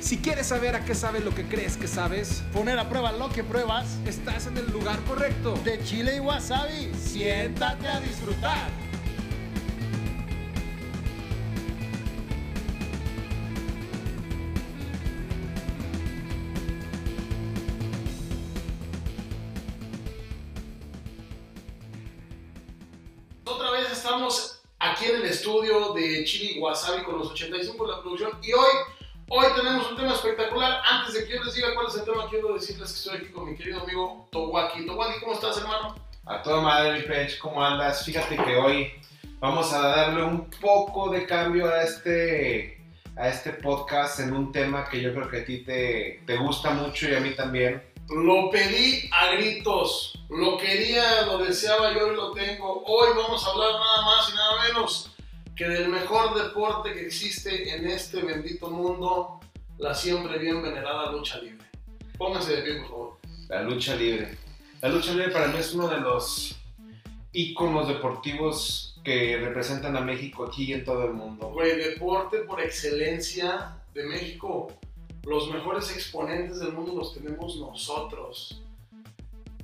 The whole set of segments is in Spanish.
Si quieres saber a qué sabes lo que crees que sabes, Poner a prueba lo que pruebas. estás en el lugar correcto. De chile y wasabi. Siéntate a disfrutar. Otra vez estamos aquí en el estudio de Chili Wasabi con los 85 de la producción y hoy de que yo les diga cuál es el tema, quiero decirles que estoy aquí con mi querido amigo Towaki. Towaki, ¿cómo estás, hermano? A toda madre, mi pech, ¿cómo andas? Fíjate que hoy vamos a darle un poco de cambio a este, a este podcast en un tema que yo creo que a ti te, te gusta mucho y a mí también. Lo pedí a gritos, lo quería, lo deseaba yo y lo tengo. Hoy vamos a hablar nada más y nada menos que del mejor deporte que existe en este bendito mundo, la siempre bien venerada lucha libre. Pónganse de pie, por favor. La lucha libre. La lucha libre para mí es uno de los íconos deportivos que representan a México aquí y en todo el mundo. Güey, deporte por excelencia de México. Los mejores exponentes del mundo los tenemos nosotros.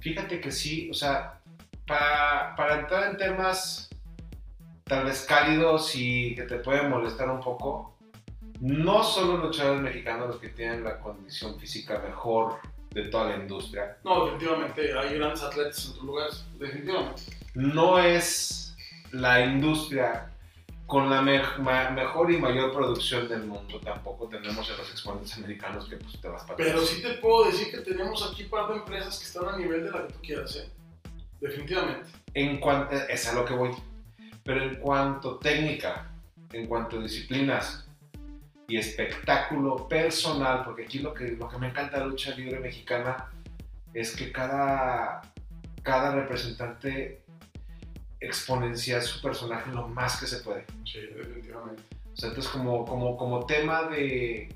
Fíjate que sí, o sea, para, para entrar en temas tal vez cálidos y que te pueden molestar un poco, no solo los luchadores mexicanos los que tienen la condición física mejor de toda la industria, No, definitivamente hay grandes atletas en otros lugares. Definitivamente. no es la industria con la me- mejor y mayor producción del mundo, tampoco tenemos a los exponentes americanos que pues te vas para Pero sí te puedo decir que tenemos aquí un par de empresas que están a nivel de la que tú quieras, ¿eh? Definitivamente. En cuanto, es a lo que voy. Pero en cuanto técnica, en cuanto disciplinas y espectáculo personal, porque aquí lo que, lo que me encanta de la lucha libre mexicana es que cada, cada representante exponencia su personaje lo más que se puede. Sí, definitivamente. O sea, entonces como, como, como tema de,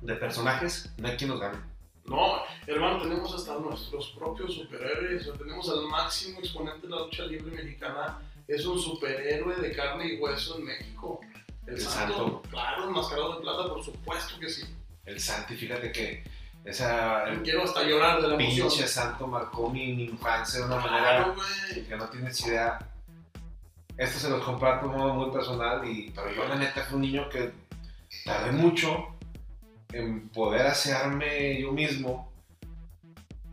de personajes, no hay quien nos gane. No, hermano, tenemos hasta nuestros propios superhéroes. O sea, tenemos al máximo exponente de la lucha libre mexicana. Es un superhéroe de carne y hueso en México. El, El santo, Santo. Claro, enmascarado de plata, por supuesto que sí. El Santi, fíjate que esa, el Quiero hasta llorar de la emoción. pinche Santo marcó mi, mi infancia de una manera Claro, güey. que no tienes idea. Esto se los comparto de un modo muy personal, y, pero yo la neta fui un niño que tardé mucho en poder hacerme yo mismo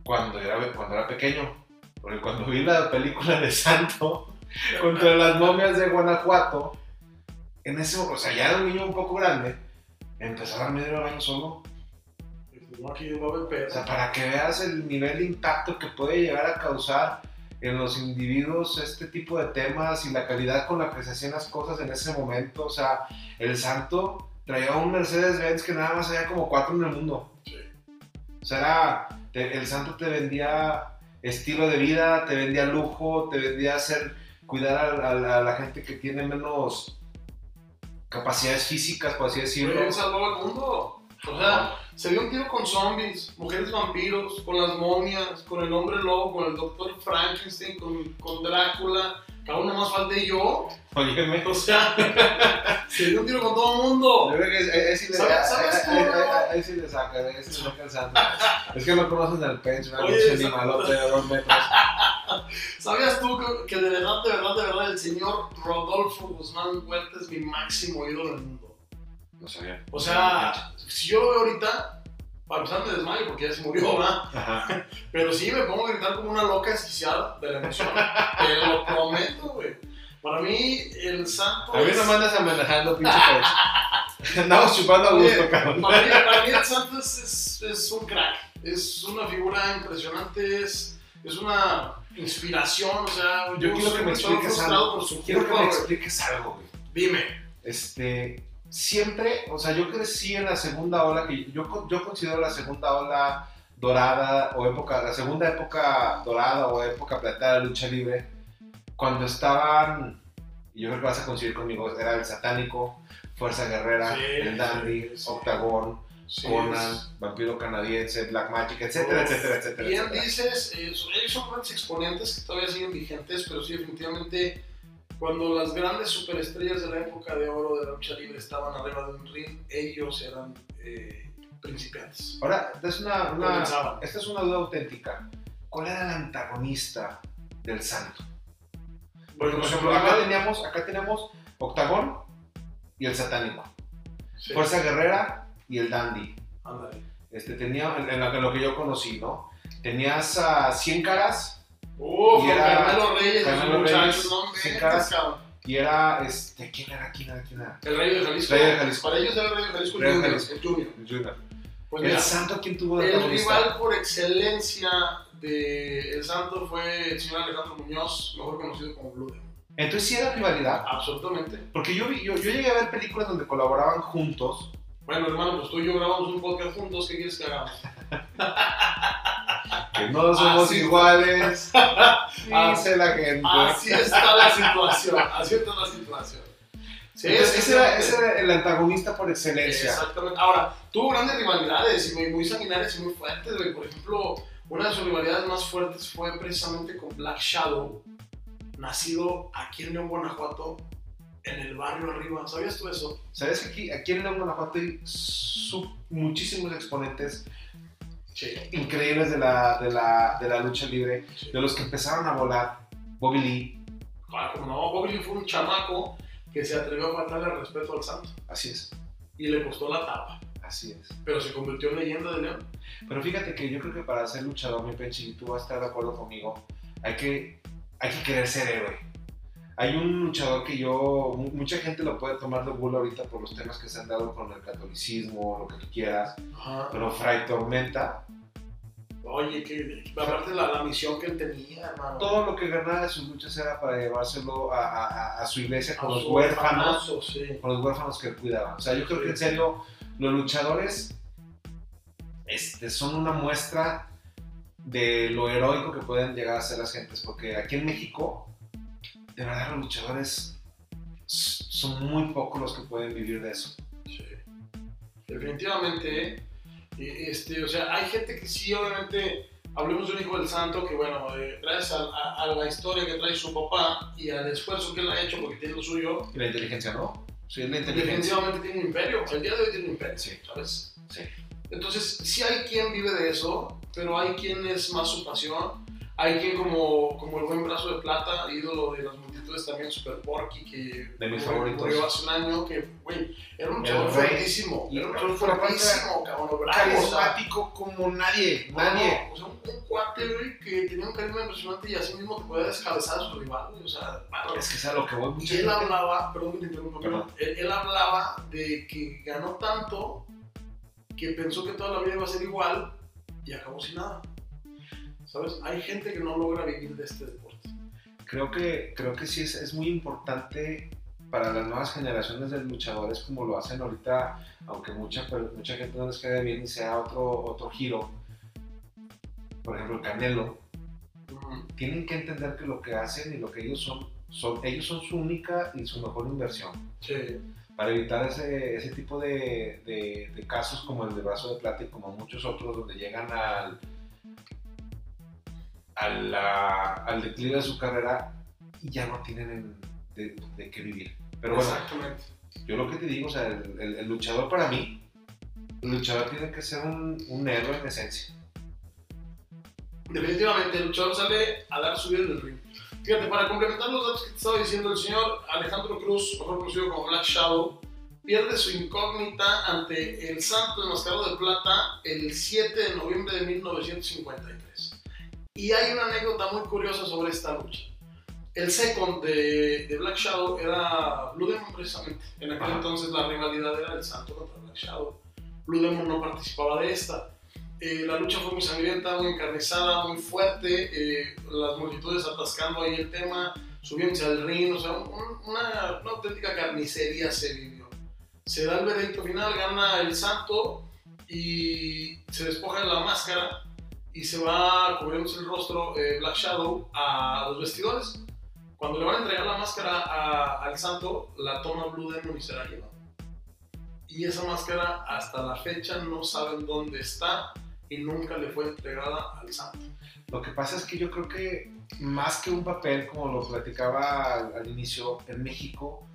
cuando era, cuando era pequeño. Porque cuando vi la película de Santo contra las momias de Guanajuato, en ese, o sea, ya era un niño un poco grande, empezó a darme medio baño solo. O sea, para que veas el nivel de impacto que puede llegar a causar en los individuos este tipo de temas y la calidad con la que se hacían las cosas en ese momento. O sea, el santo traía un Mercedes-Benz que nada más había como cuatro en el mundo. Sí. O sea, era- te- el santo te vendía estilo de vida, te vendía lujo, te vendía hacer, cuidar a, a- a la gente que tiene menos capacidades físicas, por así decirlo. Él salvó al mundo. O sea, se dio un tiro con zombies, mujeres vampiros, con las momias, con el hombre lobo, con el doctor Frankenstein, con, con Drácula. Aún nomás falté yo. Óyeme. O sea, se dio un tiro con todo el mundo. Yo creo que ahí- sí le- saca, ahí sí le. Es que no conocen al Pench, una Oye, esa- animalote de dos metros. ¿Sabías tú que, que de verdad, de verdad, de verdad, el señor Rodolfo Guzmán Huerta es mi máximo ídolo del mundo? No sabía. O sea, si yo lo veo ahorita, para empezar me desmayo porque ya se murió, ¿verdad? Ajá. Pero sí, me pongo a gritar como una loca desquiciada de la emoción. Te lo prometo, güey. Para mí, el santo A mí es- no me andas amenazando, pinche Pench. Andamos chupando a gusto, cabrón. Para mí, para mí el santo es, es- es un crack. Es una figura impresionante, es, es una inspiración. O sea, Yo quiero que me expliques algo. por su Quiero que me expliques algo, güey. Dime. Este, siempre, o sea, yo crecí en la segunda ola, que yo, yo considero la segunda ola dorada o época, la segunda época dorada o época plateada de lucha libre, cuando estaban, y yo creo que vas a coincidir conmigo, era el satánico, Fuerza Guerrera, Sí, el Dandy, sí, sí. Octagón, Sí, Conan, es- Vampiro Canadiense, Black Magic, etcétera, Uf, etcétera, etcétera. Bien etcétera. dices, eh, ellos son grandes exponentes que todavía siguen vigentes, pero sí, definitivamente Cuando las grandes superestrellas de la época de oro de la lucha libre estaban arriba de un ring, ellos eran eh, principiantes. Ahora, esta es una, una- esta es una duda auténtica. ¿Cuál era el antagonista del santo? Porque, por ejemplo, acá teníamos, acá tenemos Octagón y el satánico. Sí, Fuerza Guerrera y el Dandy. ándale. Este, tenía, en, lo, que- yo conocí, ¿no? Tenías a 100 caras Uf, Y era- Carmelo Reyes, Carmelo muchachos, no y era, este, ¿quién era? ¿Quién era? ¿Quién era? El Rey de Jalisco. Rey de Jalisco. Para ellos era el Rey de Jalisco, Rey de Junior, Jalisco. el Junior. Junior. Pues ¿El mira, santo quién tuvo de el rival por excelencia de El Santo fue el señor Alejandro Muñoz, mejor conocido como Blue Demon. Entonces sí era rivalidad. Absolutamente. Porque yo, vi- yo, yo llegué a ver películas donde colaboraban juntos. Bueno, hermano, pues tú y yo grabamos un podcast juntos, ¿qué quieres que hagamos? Que no somos Así- iguales. Dice la gente. Así está la situación, así está la situación. Sí, Entonces, ese, era, ese era el antagonista por excelencia. Exactamente. Ahora, tuvo grandes rivalidades y muy, muy sanguinarias y muy fuertes. Por ejemplo, una de sus rivalidades más fuertes fue precisamente con Black Shadow, nacido aquí en León, Guanajuato, en el barrio arriba. ¿Sabías tú eso? ¿Sabes que aquí, aquí en León, Guanajuato hay muchísimos exponentes Sí. increíbles de la, de, la, de la lucha libre? De los que empezaron a volar. Bobby Lee. Claro, como no, Bobby Lee fue un chamaco que se atrevió a faltarle al respeto al santo Así es. y le costó la tapa, Así es. pero se convirtió en leyenda de León. Pero fíjate que yo creo que para ser luchador, mi Penchi, y tú vas a estar de acuerdo conmigo, hay que, hay que querer ser héroe. Hay un luchador que yo, mu- mucha gente lo puede tomar de burla ahorita por los temas que se han dado con el catolicismo, lo que tú quieras, Ajá. pero Fray Tormenta, Oye, que aparte la, la misión que él tenía, hermano. todo lo que ganaba de sus luchas era para llevárselo a, a- a- su iglesia con A los huérfanos, sí. con los huérfanos que él cuidaba. O sea, yo creo que en serio, los luchadores este, son una muestra de lo heroico que pueden llegar a ser las gentes, porque aquí en México, de verdad los luchadores son muy pocos los que pueden vivir de eso. Sí. Definitivamente, eh, este, o sea, hay gente que sí, obviamente, hablemos de un hijo del santo que, bueno, eh, gracias a, a- a la historia que trae su papá y al esfuerzo que él ha hecho porque tiene lo suyo, Y la inteligencia, ¿no? Sí, la inteligencia. definitivamente tiene un imperio. El día de hoy tiene un imperio, Sí. ¿sabes? Sí. Entonces, sí hay quien vive de eso, pero hay quien es más su pasión. Hay quien como, como el buen brazo de plata, ídolo de las multitudes también, Super Porky, que De mis favoritos. murió hace un año, que, güey, era un rey. fuertísimo. Era un aparte fuertísimo, cabrón, sea, Carismático como nadie, no, nadie. no, o sea, un, un cuate, güey, que tenía un carisma impresionante y así mismo te podía descabezar a su rival, o sea. Es que es a lo que voy Y él hablaba, perdón que te Perdón. él, él hablaba de que ganó tanto que pensó que toda la vida iba a ser igual y acabó sin nada. ¿Sabes? Hay gente que no logra vivir de este deporte. Creo que, creo que sí es, es muy importante para las nuevas generaciones de luchadores como lo hacen ahorita, aunque mucha, mucha gente no les quede bien y sea otro, otro giro. Por ejemplo, el Canelo. Tienen que entender que lo que hacen y lo que ellos son, son ellos son su única y su mejor inversión. Sí. Para evitar ese, ese tipo de, de- de casos como el de Brazo de Plata y como muchos otros donde llegan al, a la- al declive de su carrera y ya no tienen de, de qué vivir. Pero bueno, Exactamente. yo lo que te digo, o sea, el, el- el luchador para mí, el luchador tiene que ser un, un héroe en esencia. Definitivamente, el luchador sale a dar su vida en el ring. Fíjate, para complementar los datos que te estaba diciendo, el señor Alejandro Cruz, mejor conocido como Black Shadow, pierde su incógnita ante el Santo Enmascarado de Plata el 7 de noviembre de 1953. Y hay una anécdota muy curiosa sobre esta lucha. El second de, de Black Shadow era Blue Demon precisamente. En aquel Ajá. entonces la rivalidad era el Santo contra Black Shadow. Blue Demon no participaba de esta. Eh, la lucha fue muy sangrienta, muy encarnizada, muy fuerte, eh, las multitudes atascando ahí el tema, subiéndose al ring, o sea, un- una, una auténtica carnicería se vivió. Se da el veredicto final, gana el santo y se despoja de la máscara y se va cubriéndose el rostro eh, Black Shadow a los vestidores. Cuando le van a entregar la máscara a- al santo, la toma Blue Demon y se la lleva. Y esa máscara hasta la fecha no saben dónde está y nunca le fue entregada al santo. Lo que pasa es que yo creo que más que un papel, como lo platicaba al, inicio, en México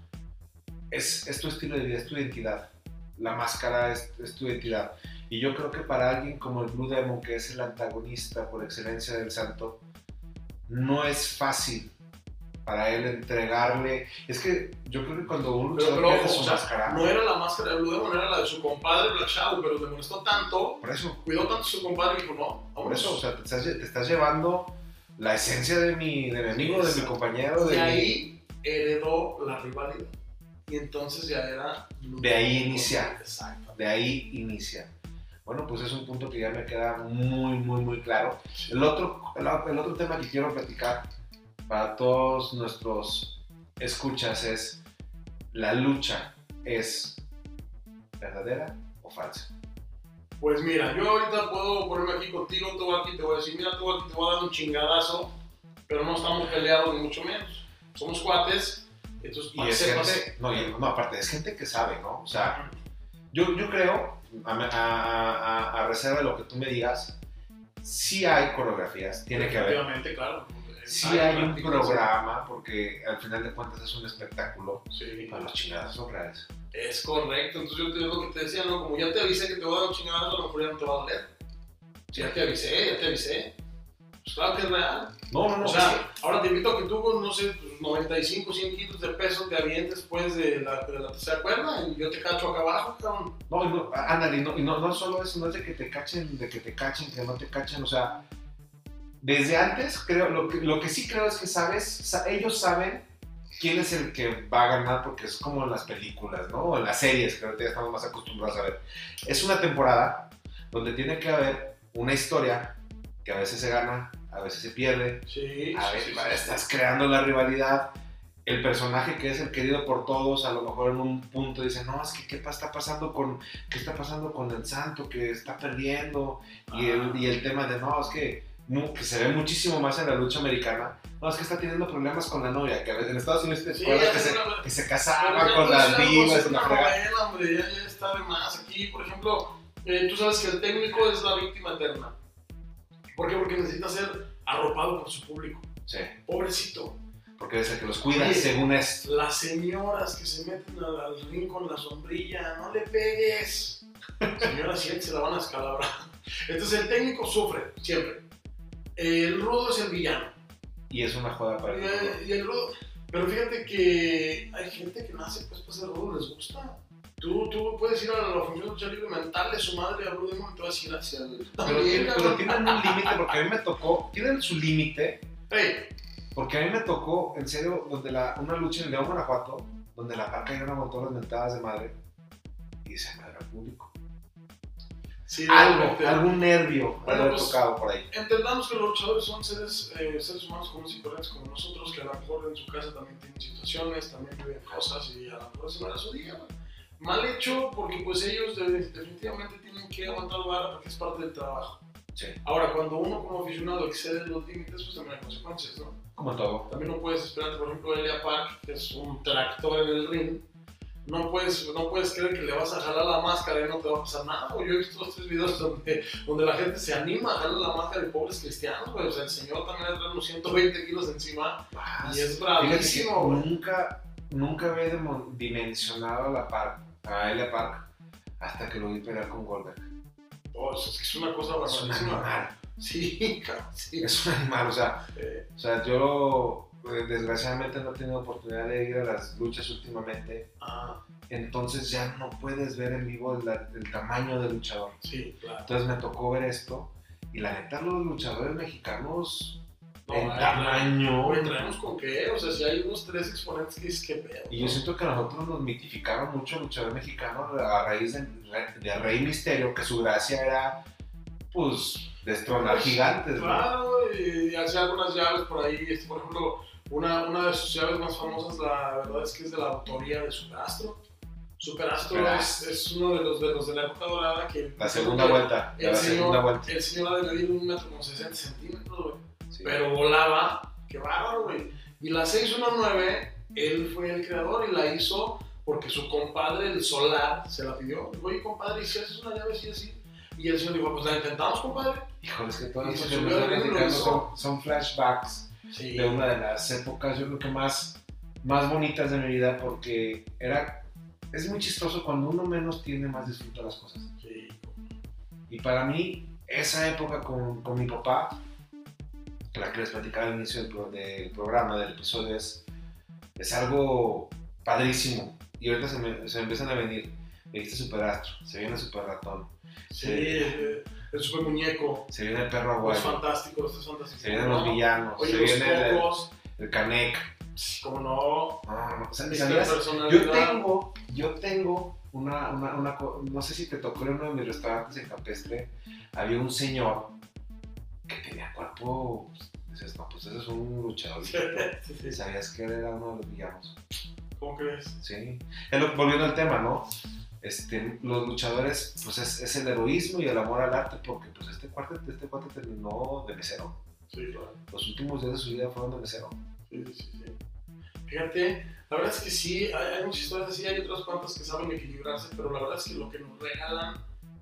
es, es, tu estilo de vida, es tu identidad. La máscara es, tu identidad. Y yo creo que para alguien como el Blue Demon, que es el antagonista por excelencia del santo, no es fácil para él entregarle. Es que yo creo que cuando un luchador pero, pero, su o sea, máscara. No era la máscara de Blue Demon, era la de su compadre Black Shadow, pero le molestó tanto. Por eso. Cuidó tanto a su compadre y dijo, no. Vámonos. Por eso, o sea, te estás, te estás llevando la esencia de mi, de mi amigo, de mi compañero. De y ahí heredó la rivalidad. Y entonces ya era... De ahí inicia. Exacto. De ahí inicia. Bueno, pues es un punto que ya me queda muy, muy, muy claro. El otro, el, el otro tema que quiero platicar para todos nuestros escuchas es, ¿la lucha es verdadera o falsa? Pues mira, yo ahorita puedo ponerme aquí contigo, tú aquí te voy a decir, mira, tú aquí te voy a dar un chingadazo, pero no estamos peleados ni mucho menos. Somos cuates, entonces y es gente, no, y, no, aparte, es gente que sabe, ¿no? O sea, yo, yo creo, a, a, a, reserva de lo que tú me digas, sí hay coreografías, tiene que haber. Claro. Sí hay, un programa, porque al final de cuentas es un espectáculo, sí. pero los chingadas son reales. Es correcto, entonces yo te digo que te decía, ¿no? Como ya te avisé que te voy a dar un chingadazo, a lo mejor ya no te va a doler. Ya te avisé, ya te avisé. Pues claro que es real. No, no, no. O sea, ahora te invito a que tú con, no sé, 95, 100 kilos de peso te avientes después de la, de la tercera cuerda y yo te cacho acá abajo, cabrón. No, no ándale, y, no, y no, no solo eso, no es de que te cachen, de que te cachen, que no te cachen, o sea, desde antes, creo, lo que, lo que sí creo es que sabes, ellos saben quién es el que va a ganar, porque es como en las películas, ¿no? O en las series, que ahorita ya estamos más acostumbrados a ver. Es una temporada donde tiene que haber una historia que a veces se gana, a veces se pierde. Sí, a veces sí, estás creando la rivalidad. El personaje que es el querido por todos, a lo mejor en un punto dice, no, es que qué está pasando con, qué está pasando con el santo que está perdiendo. Y, el, y el tema de, no, es que que se ve muchísimo más en la lucha americana. No, es que está teniendo problemas con la novia, que a veces en Estados Unidos te Sí, que, se, que se casaba con las es una divas una novela, hombre, ya, ya está de más. Aquí, por ejemplo, eh, tú sabes que el técnico es la víctima eterna. ¿Por qué? Porque necesita ser arropado por su público. Sí, Pobrecito. porque es el que los cuida, Oye, según esto. Las señoras que se meten al, al ring con la sombrilla, no le pegues. Señora, siente, se la van a escalabrar. Entonces el técnico sufre, siempre. El rudo es el villano. Y es una joda para el el- y el rudo. Pero fíjate que hay gente que nace pues para ser rudo, les gusta. Tú, tú puedes ir a la función de lucha libre mental de su madre a Blue Demon y te vas a ir hacia el. Pero, pero tienen un límite, porque a mí me tocó, tienen su límite, Ey, porque a mí me tocó, en serio, donde la, una lucha en León, Guanajuato, donde la parca ya no aguantó las mentadas de madre y se madre al público. sí, Algo, algún nervio Bueno, haber pues, tocado por ahí. Entendamos que los luchadores son seres, eh, seres humanos comunes y corrientes como nosotros, que a lo mejor en su casa también tienen situaciones, también viven cosas y a lo mejor ese no era su día. güey. Mal hecho porque pues ellos de- definitivamente tienen que aguantar vara porque es parte del trabajo. Sí, Ahora, cuando uno como aficionado excede los límites, pues también hay consecuencias, ¿no? como todo. También no puedes esperarte, por ejemplo, Elia Park, que es un tractor en el ring. No puedes, no puedes creer que le vas a jalar la máscara y no te va a pasar nada. Yo he visto tres videos donde, donde la gente se anima a jalar la máscara de pobres cristianos. güey. O sea, el señor también trae unos 120 kilos encima Ah, y es bravísimo. güey. nunca, nunca había dimensionado la Park, a Elia Park, hasta que lo vi pelear con Goldberg. Oh, es una cosa Es un animal, Sí, cabrón, sí. es un animal, o sea, Eh, o sea yo eh, desgraciadamente no he tenido oportunidad de ir a las luchas últimamente, ah, entonces ya no puedes ver en vivo el, el tamaño del luchador. sí, claro. Entonces me tocó ver esto y la neta los luchadores mexicanos No, en ay, tamaño... Güey, traemos con qué, o sea, si hay unos tres exponentes que dices que pedo. Y yo siento que nosotros nos mitificaron mucho el luchador mexicano a raíz de, de Rey Misterio, que su gracia era, pues, destronar Pues, gigantes, ¿no? Claro, y hacía algunas llaves por ahí. este, por ejemplo, una, una de sus llaves más famosas, la verdad es que es de la autoría de Superastro. Superastro es, Superastro. es uno de los, de los de la época dorada que. La segunda vuelta, El la señor, segunda vuelta. el señor ha de medir un metro con 60 centímetros, güey. Sí. Pero volaba, qué bárbaro, güey. Y la 619, él fue el creador y la hizo porque su compadre, el Solar, se la pidió. Oye, compadre, ¿y si haces una llave así, así? Y el señor dijo, pues la intentamos, compadre. Híjole, es que todas las cosas son, son flashbacks Sí. de una de las épocas, yo creo que más, más bonitas de mi vida, porque era, es muy chistoso cuando uno menos tiene, más disfruta las cosas. Sí. Y para mí, esa época con, con mi papá, la que les platicaba al inicio del, pro- del programa, del episodio, es, es algo padrísimo. Y ahorita se me, se me empiezan a venir. Viste Super Astro, se viene Super Ratón, Sí, eh, el super muñeco. se viene el perro Es abuelo, fantástico, este es fantástico. se vienen los villanos, Oye, se los viene el, cocos, el Canek. sí, cómo no. No, no, no, ¿sabes- Esta ¿sabías? personalidad. Yo tengo, yo tengo una, una, una no sé si te tocó en uno de mis restaurantes en Campestre, había un señor que tenía cuerpo, pues, dices, no, pues ese es un luchador. Sí, sí. ¿Sabías que él era uno de los villanos? ¿Cómo crees? Sí. Volviendo al tema, ¿no? Este, los luchadores, pues es, es el heroísmo y el amor al arte, porque pues este cuate, este cuate terminó de mesero. Sí, claro. Los últimos días de su vida fueron de mesero. Sí, sí, sí. Fíjate, la verdad es que sí, hay, hay muchas historias así, hay otras cuantas que saben equilibrarse, pero la verdad es que lo que nos regalan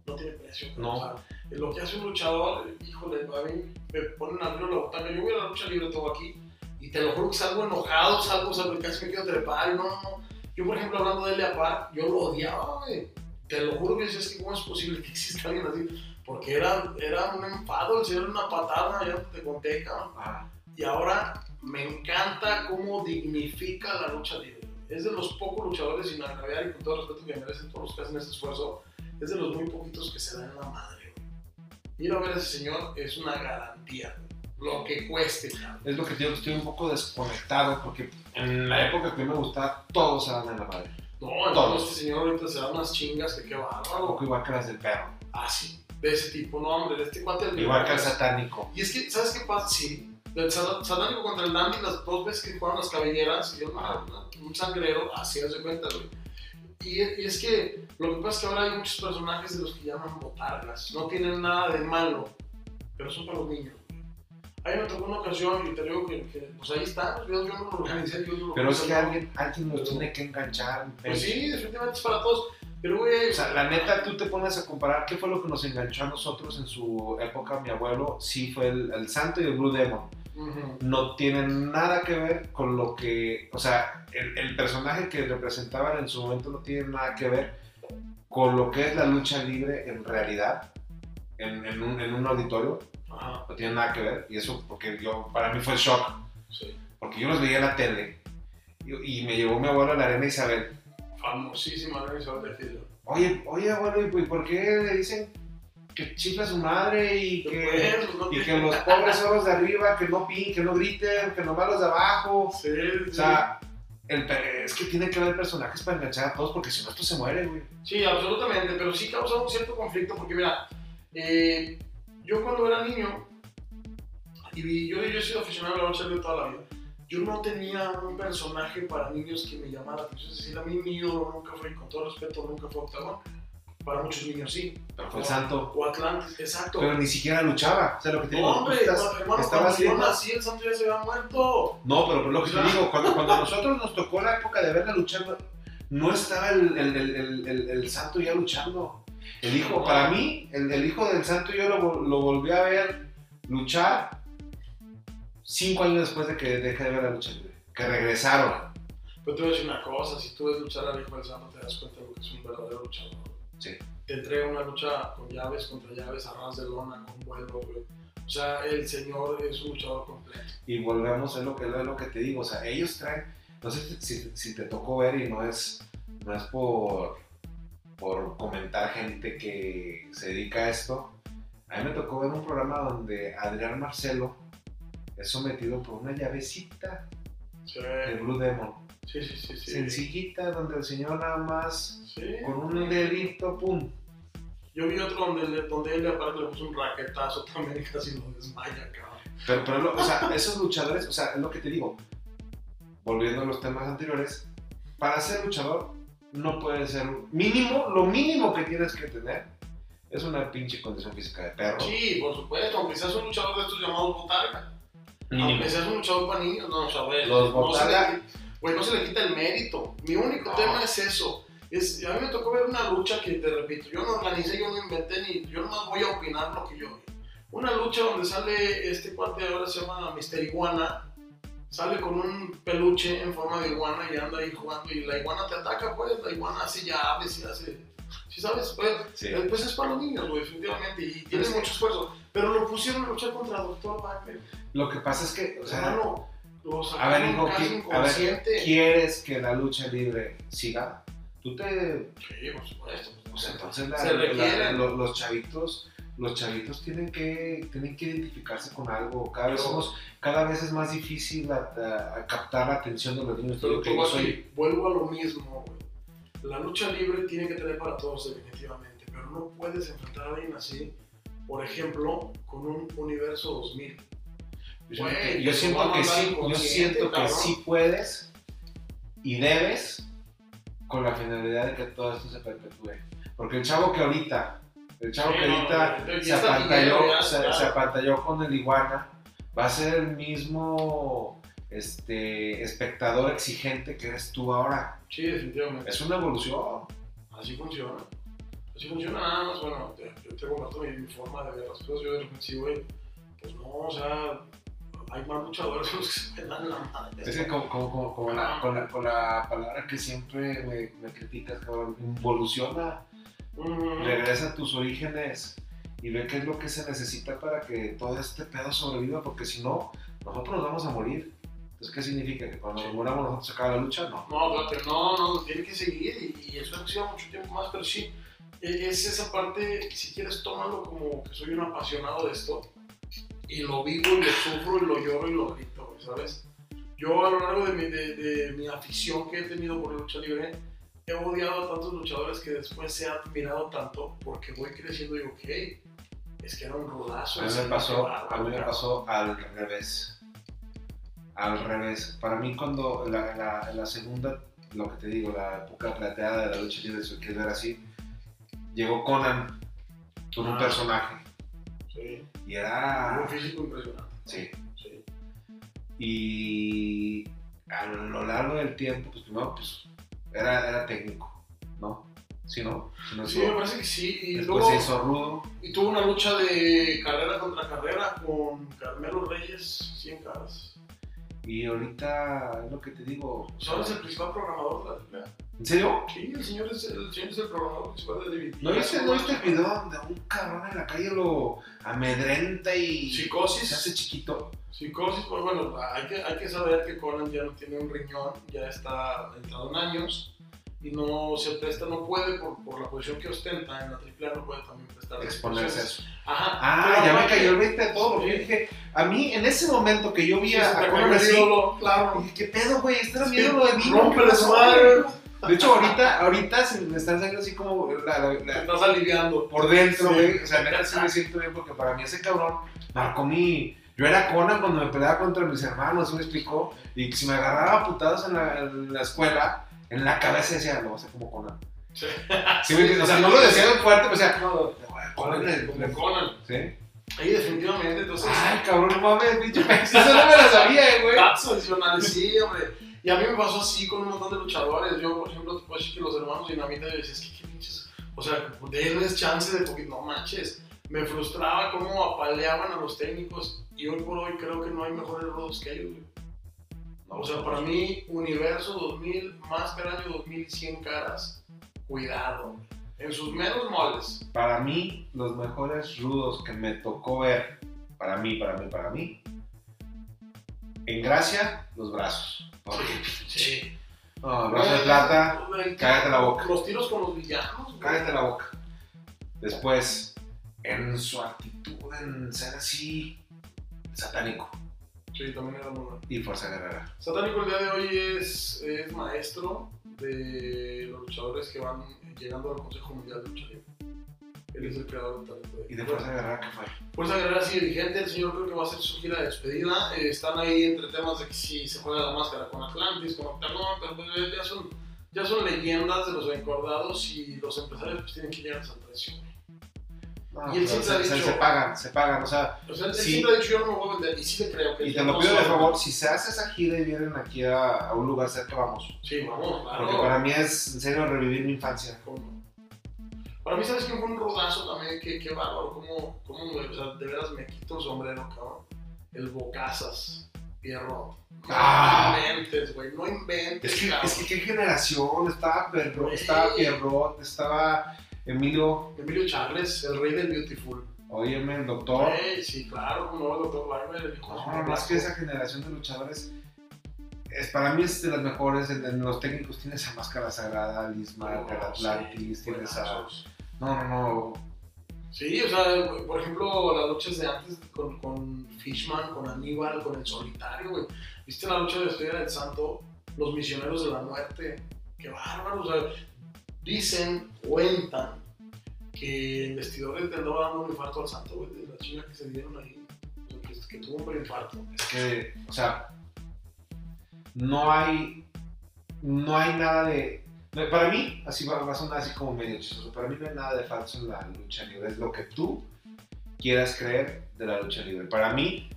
no tiene precio. No. O sea, lo que hace un luchador, híjole, a mí me ponen a abrir la botana, yo voy a la lucha libre, todo aquí, y te lo juro que salgo enojado, salgo, salgo, casi me quiero trepar, no, no, no. Yo, por ejemplo, hablando de Elia Park, yo lo odiaba, güey. Te lo juro que que cómo es posible que exista alguien así, porque era, era un enfado, el señor era una patada, ya te conté, cabrón Ah, y ahora me encanta cómo dignifica la lucha libre. Es de los pocos luchadores, sin agraviar y con todo el respeto que merecen todos los que hacen este esfuerzo, es de los muy poquitos que se dan la madre. Ir a ver a ese señor es una garantía, lo que cueste. cabrón. es lo que que estoy un poco desconectado, porque en la época que me gustaba, todos se dan en la madre. No, Todos. este señor ahorita se da unas chingas que qué Un bárbaro. poco igual que las del perro, Ah, sí, de ese tipo, no hombre, de este cuate. del- igual que el satánico. Y es que, ¿sabes qué pasa? Sí, sat- satánico contra el Dandy, las dos veces que jugaron las cabelleras, y yo, Ah. no, un sangrero, así haz de cuenta, güey. Y, y es que lo que pasa es que ahora hay muchos personajes de los que llaman botargas, no tienen nada de malo, pero son para los niños. A mí me tocó una ocasión y te digo que, que, pues ahí está, yo, yo no lo organicé, yo no lo Pero es que alguien, alguien nos Pero- tiene que enganchar. Pues sí, definitivamente es para todos, pero güey, O sea, la neta, tú te pones a comparar qué fue lo que nos enganchó a nosotros en su época. Mi abuelo sí fue el, el Santo y el Blue Demon. No tienen nada que ver con lo que. O sea, el, el personaje que representaban en su momento no tiene nada que ver con lo que es la lucha libre en realidad, en, en un, en un auditorio. No tiene nada que ver. Y eso, porque yo, para mí fue shock. sí, Porque yo los veía en la tele. Y, y me llevó mi abuelo a la Arena Isabel. famosísima Reina Isabel de. Oye, oye, abuelo, ¿y por qué le dicen que chifla a su madre y que, no y que los pobres son los de arriba, que no pin, que no griten, que nomás los de abajo? Sí. O sea, el, es que tiene que haber personajes para enganchar a todos porque si no esto se muere, güey. Sí, absolutamente, pero sí causa un cierto conflicto porque mira, eh, yo cuando era niño, y yo, yo he sido aficionado a la lucha libre toda la vida, yo no tenía un personaje para niños que me llamara la atención, es decir, a mí mi ídolo nunca fue, y con todo respeto, nunca fue Octagon, para muchos niños sí, Pero fue el santo. o Atlantis, exacto. Pero ni siquiera luchaba. O sea, lo que te digo, no, hombre, estás- hermano, nací, el santo ya se había muerto. No, pero, pero lo que te digo, cuando, cuando a nosotros nos tocó la época de verla luchando, no estaba el, el, el, santo ya luchando. El hijo, para mí, el, hijo del santo yo lo, lo volví a ver luchar cinco años después de que dejé de ver la lucha libre. Que regresaron. Pero te voy a decir una cosa, si tú ves luchar al hijo del santo te das cuenta de lo que es un verdadero luchador. Sí. Te entrega una lucha con llaves contra llaves, a ras de lona, con vuelo, güey. O sea, el señor es un luchador completo. Y volvemos a lo que, lo que te digo. O sea, ellos traen, no sé si te tocó ver y no es, no es por, por comentar gente que se dedica a esto. A mí me tocó ver un programa donde Adrián Marcelo es sometido por una llavecita Sí, de Blue Demon. Sí, sí, sí. sí. Sencillita, donde el señor nada más Sí. con un dedito, pum. Yo vi otro donde, le- donde él aparte le puso un raquetazo también y casi lo desmaya, cabrón. Pero, pero lo- o sea, esos luchadores, o sea, es lo que te digo, volviendo a los temas anteriores, para ser luchador no puede ser mínimo, lo mínimo que tienes que tener es una pinche condición física de perro. Sí, por supuesto, aunque seas un luchador de estos llamados botarga. Mínimo. Aunque seas un luchador para niños, no, o sea, güey, Los no, botarga- güey, no se le quita el mérito. Mi único No. tema es eso. Es, a mí me tocó ver una lucha que, te repito, yo no organicé, yo no inventé, ni yo nomás voy a opinar lo que yo vi. Una lucha donde sale este cuate, ahora se llama Mister Iguana, sale con un peluche en forma de iguana y anda ahí jugando y la iguana te ataca, pues, la iguana hace llaves y hace... ¿Sí sabes? Pues, Sí. eh, pues es para los niños, güey, definitivamente, y tiene Sí. mucho esfuerzo. Pero lo pusieron a luchar contra Doctor Wagner. Lo que pasa es que, o O sea, sea, no, a ver, hijo, a ver. ¿quieres que la lucha libre siga? Tú te Sí, por supuesto. Pues entonces la- Se la- requieren. lo- los chavitos, los chavitos tienen que, tienen que identificarse con algo. Cada vez, somos- cada vez es más difícil a- a- a captar la atención de los niños. Pero que soy- vuelvo a lo mismo, güey. La lucha libre tiene que tener para todos, definitivamente, pero no puedes enfrentar a alguien así, por ejemplo, con un universo 2000. Yo siento Güey, que, yo siento sí, yo siento que sí puedes y debes con la finalidad de que todo esto se perpetúe. Porque el chavo que ahorita, el chavo Sí, que ahorita no, se apantalló, se, claro. se apantalló con el iguana, va a ser el mismo este, espectador exigente que eres tú ahora. Sí, definitivamente. Es una evolución. Así funciona. Así funciona nada más, bueno, te- yo te comparto mi, mi forma de ver las cosas, yo de repente sí, güey, pues no, o sea, hay más luchadores que se dan la madre. Es que como, como- como- como la- con, la, con la palabra que siempre me, me criticas, cabrón, involuciona, Ujú. regresa a tus orígenes y ve qué es lo que se necesita para que todo este pedo sobreviva, porque si no, nosotros nos vamos a morir. Entonces, ¿qué significa? ¿Que cuando nos muramos nosotros se acaba la lucha? No. No, espérate, no, no, tiene que seguir y, y eso ha sido mucho tiempo más, pero sí, e- es esa parte, si quieres, tómalo como que soy un apasionado de esto y lo vivo y lo sufro y lo lloro y lo grito, ¿sabes? Yo a lo largo de mi, de, de mi afición que he tenido por la lucha libre, he odiado a tantos luchadores que después se ha admirado tanto porque voy creciendo y digo, ok, es que era un rodazo. A mí me pasó, a mí me cabrón". pasó al revés. Al revés. Para mí cuando la, la, la segunda, lo que te digo, la época plateada de la lucha libre, quieres ver así, llegó Conan con un Ah. personaje. Sí, Y era... un físico impresionante. Sí. Sí. Y a lo largo del tiempo, pues primero, pues era, era técnico, ¿no? Sí, ¿no? Si no Sí, me parece que sí. Y Después luego, se hizo rudo. Y tuvo una lucha de carrera contra carrera con Carmelo Reyes, 100 caras. Y ahorita es lo que te digo. ¿Sabes el principal programador de la? ¿En serio? Sí, el señor es el, señor es el programador principal de DVD. ¿No viste, ¿no el video donde un cabrón en la calle lo amedrenta y se Psicosis. hace chiquito? Psicosis, pues bueno, hay que, hay que saber que Conan ya no tiene un riñón, ya está entrado en años y no se presta, no puede por, por la posición que ostenta en la AAA, no puede también prestar. Exponerse a eso. Ajá. Ah, ya me cayó el 20 de todo. Sí. Yo dije, a mí en ese momento que yo vi a, se a Conan así, claro. dije, ¿qué pedo, güey? Este era mi ídolo de ¿qué pasó, su madre. De hecho, ahorita, ahorita se me están saliendo así como la- la- estás aliviando. por dentro, Sí. güey. O sea, neta sí me siento bien porque para mí ese cabrón marcó mi. Yo era Conan cuando me peleaba contra mis hermanos, ¿sí me explicó? Y si me agarraba putados en la, en la escuela, en la cabeza decía, lo voy a hacer como Conan. Sí. O sea, no lo decía fuerte, pero o sea, No, Conan como Conan. ¿Sí? Ahí definitivamente, entonces... Ay, cabrón, no mames, pinche Eso no me la sabía, eh, güey. Adicionales, sí, hombre. Y a mí me pasó así con un montón de luchadores. Yo, por ejemplo, te puedo decir que los hermanos Dinamita yo decía, es que qué pinches. O sea, denles chance de poquito. No manches. Me frustraba cómo apaleaban a los técnicos. Y hoy por hoy creo que no hay mejores rodos que ellos. O sea, para mí, Universo 2000, Máscara año 2100 caras, cuidado. En sus menos moles. Para mí, los mejores rudos que me tocó ver, para mí, para mí, para mí, en gracia, los brazos. Porque, Sí. no, brazo de plata, cállate la boca. Los tiros con los villanos. cállate la boca. Después, en su actitud, en ser así, satánico Sí, también era muy y fuerza guerrera. Satánico el día de hoy es, es maestro de los luchadores que van llegando al Consejo Mundial de Lucha Libre. Él es el creador del talento. ¿Y de fuerza guerrera qué fue? Fuerza Guerrera sigue vigente, el señor creo que va a hacer su gira de despedida. Eh, están ahí entre temas de que si se juega la máscara con Atlantis, con Octagon, pero pues, ya, son, ya son leyendas de los encordados y los empresarios pues tienen que llegar a esa. No, Y él siempre ha se, se- dicho- se pagan, se pagan, o sea, O sea, él Sí. siempre ha dicho yo no me voy a vender y sí le creo que y te lo pido de favor, si se hace esa gira y vienen aquí a, a un lugar cerca, vamos. Sí, vamos, claro. Porque para mí es en serio revivir mi infancia. Para mí, ¿sabes quién fue un rodazo también? Qué, qué bárbaro, cómo, cómo, güey, o sea, de veras me quito el sombrero, cabrón. El Bocazas. Pierrot. No Ah. inventes, güey, no inventes. Es que, cabrón. es que qué generación, estaba Güey. estaba Pierrot, estaba Emilio, Emilio Charles, el rey del Beautiful. óyeme, el doctor. Sí, claro, no, el doctor Wagner, su No, más que esa generación de luchadores, es, para mí es de las mejores. En, los técnicos tienes a Máscara Sagrada, Marker, No, Atlantis, tienes a. No, no, no. Sí, o sea, por ejemplo, las luchas de antes con, con Fishman, con Aníbal, con el solitario, güey. ¿Viste la lucha de Estrella del Santo? Los misioneros de la muerte. Qué bárbaro, o sea, dicen, cuentan que el vestidor le andaba dando un infarto al santo, güey, de la chinga que se dieron ahí. Que tuvo un preinfarto. Es que, o sea, no hay. No hay nada de. Para mí, así va, va a sonar así como medio chistoso. Para mí no hay nada de falso en la lucha libre. Es lo que tú quieras creer de la lucha libre. Para mí,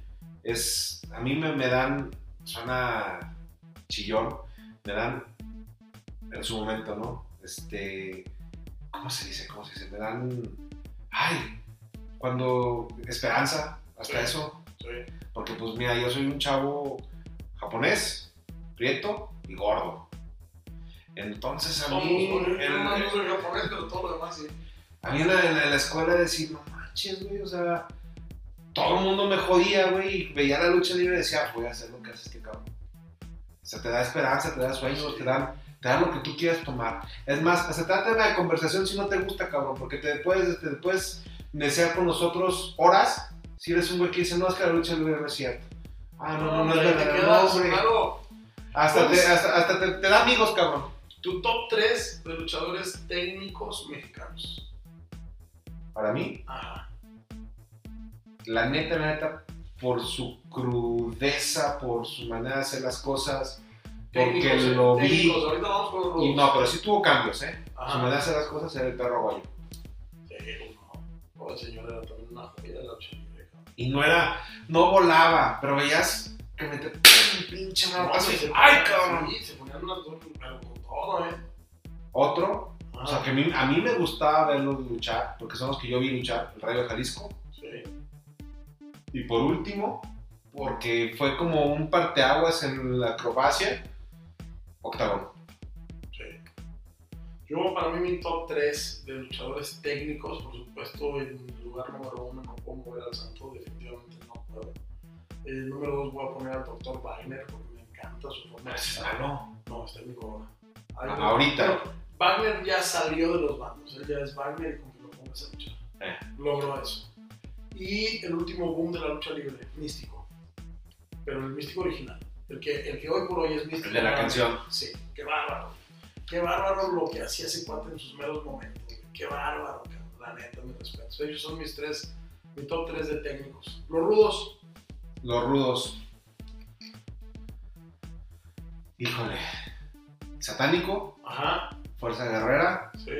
es. A mí me, me dan. Suena chillón. Me dan. En su momento, ¿no? Este. ¿Cómo se dice? ¿Cómo se dice? Me dan. ¡Ay! Cuando. Esperanza. Hasta Sí. eso. Sí. Porque pues mira, yo soy un chavo japonés, prieto y gordo. Entonces a mí, ¿no? No, no a mí en la, en la- la escuela decir, no manches, güey, o sea, todo el mundo me jodía, güey, y veía la lucha libre y decía, voy a hacer lo que hace este cabrón. O sea, te da esperanza, te da sueños, te dan, te dan lo que tú quieras tomar. Es más, hasta trata de conversación si no te gusta, cabrón, porque te puedes, te puedes desear con nosotros horas si eres un güey que dice, no, es que la lucha libre no es cierto. Ah, no, no, no es hombre, te verdad, no, claro. Hasta, te, Pues- hasta, hasta te, te da amigos, cabrón. Tu top 3 de luchadores técnicos mexicanos. Para mí, Ajá. la neta, la neta, por su crudeza, por su manera de hacer las cosas, porque Técnicos, eh, lo vi. técnicos. Ahorita vamos los. Y no, pero sí tuvo cambios, ¿eh? Su Ajá. manera de hacer las cosas era el perro guayo. Sí, no. El señor era también una joya de la. Y no era, no volaba, pero veías que me te pinche No, y se ¡ay, cabrón! Sí, se ponían unas dos, todo, ¿eh? Otro, o sea, Ah, que a mí, a mí me gustaba verlos luchar, porque son los que yo vi luchar, el Rayo de Jalisco. sí. Y por último, porque fue como un parteaguas en la acrobacia, Octagón. Sí. Yo, para mí, mi top 3 de luchadores técnicos, por supuesto, en lugar número 1 no puedo mover al santo, definitivamente no puedo. El número 2 voy a poner al Dr. Wagner porque me encanta su forma de estar. no. No, está en mi corona. Ah, ahorita. Wagner ya salió de los bandos, él ya es Wagner y con que lo pongas a luchar. Eh. Logró eso. Y el último boom de la lucha libre, Místico. Pero el Místico original. El que, el que hoy por hoy es Místico. El de la canción. Sí, qué bárbaro. Qué bárbaro lo que hacía ese cuate en sus meros momentos. Qué bárbaro, cabrón. La neta, mis respetos. Ellos son mis tres, mi top 3 de técnicos. Los rudos, Los rudos. Híjole. Satánico, ajá, Fuerza Guerrera sí.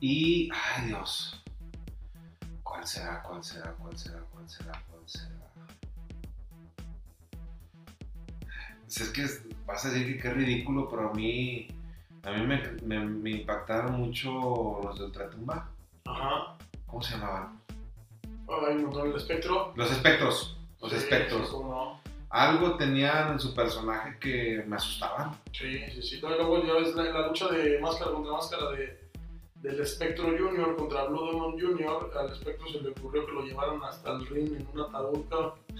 y. Ay Dios. ¿Cuál será? ¿Cuál será? ¿Cuál será? ¿Cuál será? ¿Cuál será? Pues es que vas a decir que qué ridículo, pero a mí. A mí me, me- me impactaron mucho los de Ultratumba. Ajá. ¿Cómo se llamaban? Ay, montón el espectro. Los espectros. Los Sí, espectros. no. Algo tenían en su personaje que me asustaban. Sí, sí, sí. No, y luego ya ves la, la lucha de máscara contra máscara de, del Espectro Junior contra Blue Demon Junior. Al Espectro se le ocurrió que lo llevaran hasta el ring en un ataúd.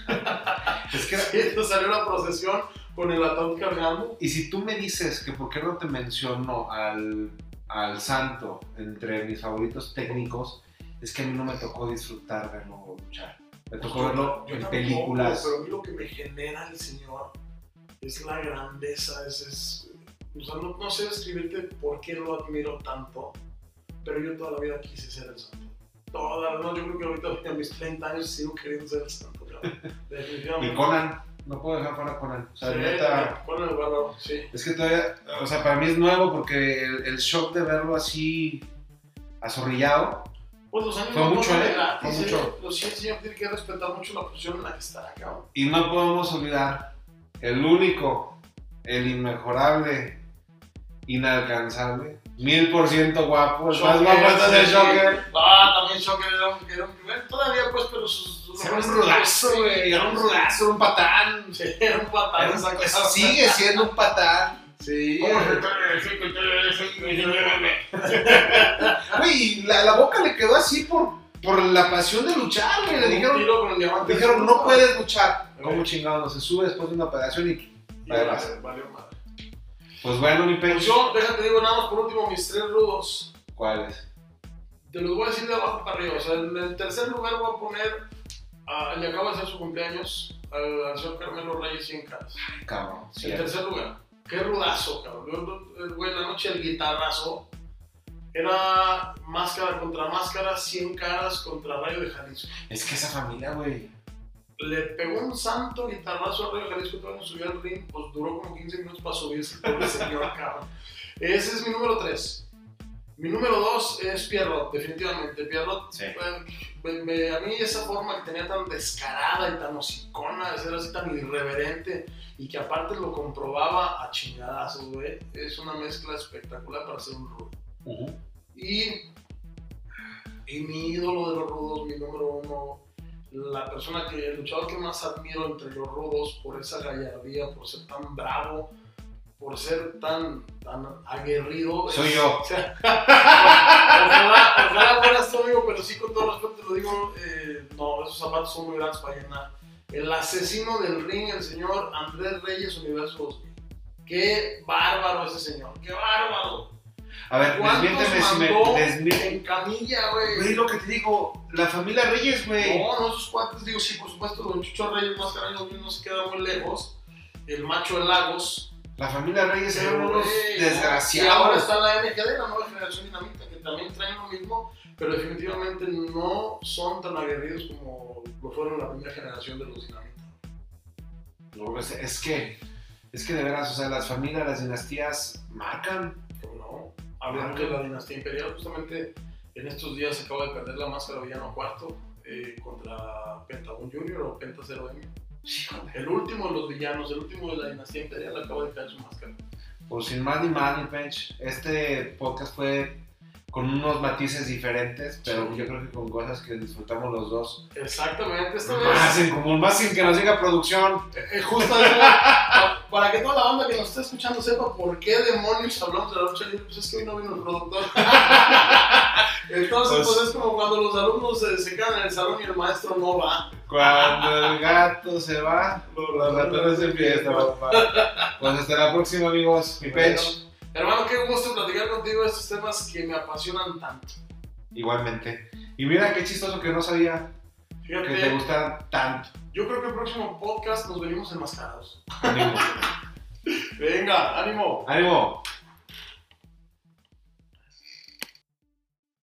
Es que Sí, salió la procesión con el ataúd cargando. Y si tú me dices que por qué no te menciono al, al santo entre mis favoritos técnicos, es que a mí no me tocó disfrutar verlo luchar. Me tocó verlo en películas. Pero a mí lo que me genera el señor es la grandeza, es, es- o sea, no, no sé describirte por qué lo admiro tanto, pero yo toda la vida quise ser el santo. Toda, no, yo creo que ahorita a mis 30 años sigo queriendo ser el santo. Definitivamente. Y Conan, no puedo dejar fuera Conan. O sea, Sí, neta, Conan bárbaro, sí. es que todavía, o sea, para mí es nuevo porque el, el shock de verlo así azorrillado, Pues los años Fue no mucho, ¿eh? Fue mucho. Los sí, el señor tiene que respetar mucho la posición en la que está, cabrón. y no podemos olvidar el único, el inmejorable inalcanzable. Mil por ciento guapo. El más guapo es el sí. Shocker. Ah, también Shocker era un, era un bueno, todavía pues, pero sus, sus Era un rudazo, güey. Era un sí. rudazo, era un patán. Sí, era un patán. Era un- sigue siendo un patán. Sí. ¿Cómo Güey, y la, la boca le quedó así por, por la pasión de luchar, güey. Le dijeron, con dijeron, no puedes luchar. ¿Cómo chingado? No se sube después de una operación y. Y Vale, vale. Pues bueno, mi Pues pecho. yo, déjate digo nada más por último mis tres rudos. ¿Cuáles? Te los voy a decir de abajo para arriba. O sea, en el tercer lugar voy a poner, ah, le acaba de ser su cumpleaños, al, al señor Carmelo Reyes 100 caras. Ay, cabrón. En tercer lugar. Qué rudazo, cabrón. Yo, el güey, la noche del guitarrazo era máscara contra máscara, 100 caras contra Rayo de Jalisco. Es que esa familia, güey. Le pegó un santo guitarrazo a Rayo de Jalisco, todavía no subió al ring, pues duró como 15 minutos para subirse, el pobre señor, cabrón. Ese es mi número 3. Mi número 2 es Pierrot, definitivamente. Pierrot, Sí. me- me- a mí esa forma que tenía tan descarada y tan hocicona, de ser así tan irreverente y que aparte lo comprobaba a chingadazos, güey, es una mezcla espectacular para hacer un rudo. Y, y mi ídolo de los rudos, mi número uno, la persona que, el luchador que más admiro entre los rudos por esa gallardía, por ser tan bravo, por ser tan, tan aguerrido. Soy yo. o sea, ojalá, ojalá fueras tú, amigo, pero sí, con todo respeto te lo digo, eh, no, esos zapatos son muy grandes para llenar. El asesino del ring, el señor Andrés Reyes Universo 2000. Qué bárbaro ese señor, qué bárbaro. A ver, ¿Cuántos desmiénteme si me. mandó desmiénteme. en camilla, güey? Güey, lo que te digo, la familia Reyes, güey. No, no, esos cuates, digo, sí, por supuesto, Don Chucho Reyes Mascareño no se queda muy lejos. El macho de Lagos. La familia Reyes eran Pero, unos güey, Y ahora desgraciados. está la NGD, la nueva generación dinamita, que también traen lo mismo, pero definitivamente no son tan aguerridos como lo fueron la primera generación de los dinamitas. No, es, es que, es que de veras, o sea, las familias, las dinastías marcan. ¿Cómo no? Hablando de la dinastía imperial, justamente en estos días se acaba de perder la máscara villano cuarto eh, contra Pentagon Junior o Penta 0M. El último de los villanos, el último de la dinastía imperial acaba de caer su máscara. Pues sin más ni más, mi Pench, este podcast fue con unos matices diferentes, pero Sí. yo creo que con cosas que disfrutamos los dos. Exactamente, esta Más vez, en común, más sin que nos diga producción. eh, justo eso, pa- para que toda la banda que nos está escuchando sepa por qué demonios hablamos de la lucha libre, pues es que hoy no vino el productor. Entonces, Pues- pues, es como cuando los alumnos se, se quedan en el salón y el maestro no va. Cuando el gato se va, los ratones se fiesta, papá. Pues hasta la próxima, amigos. Mi Bueno, Pench. hermano, qué gusto platicar contigo de estos temas que me apasionan tanto. Igualmente. Y mira qué chistoso que no sabía que te gustan tanto. yo creo que el próximo podcast nos venimos enmascarados. Ánimo. Venga, ánimo. Ánimo.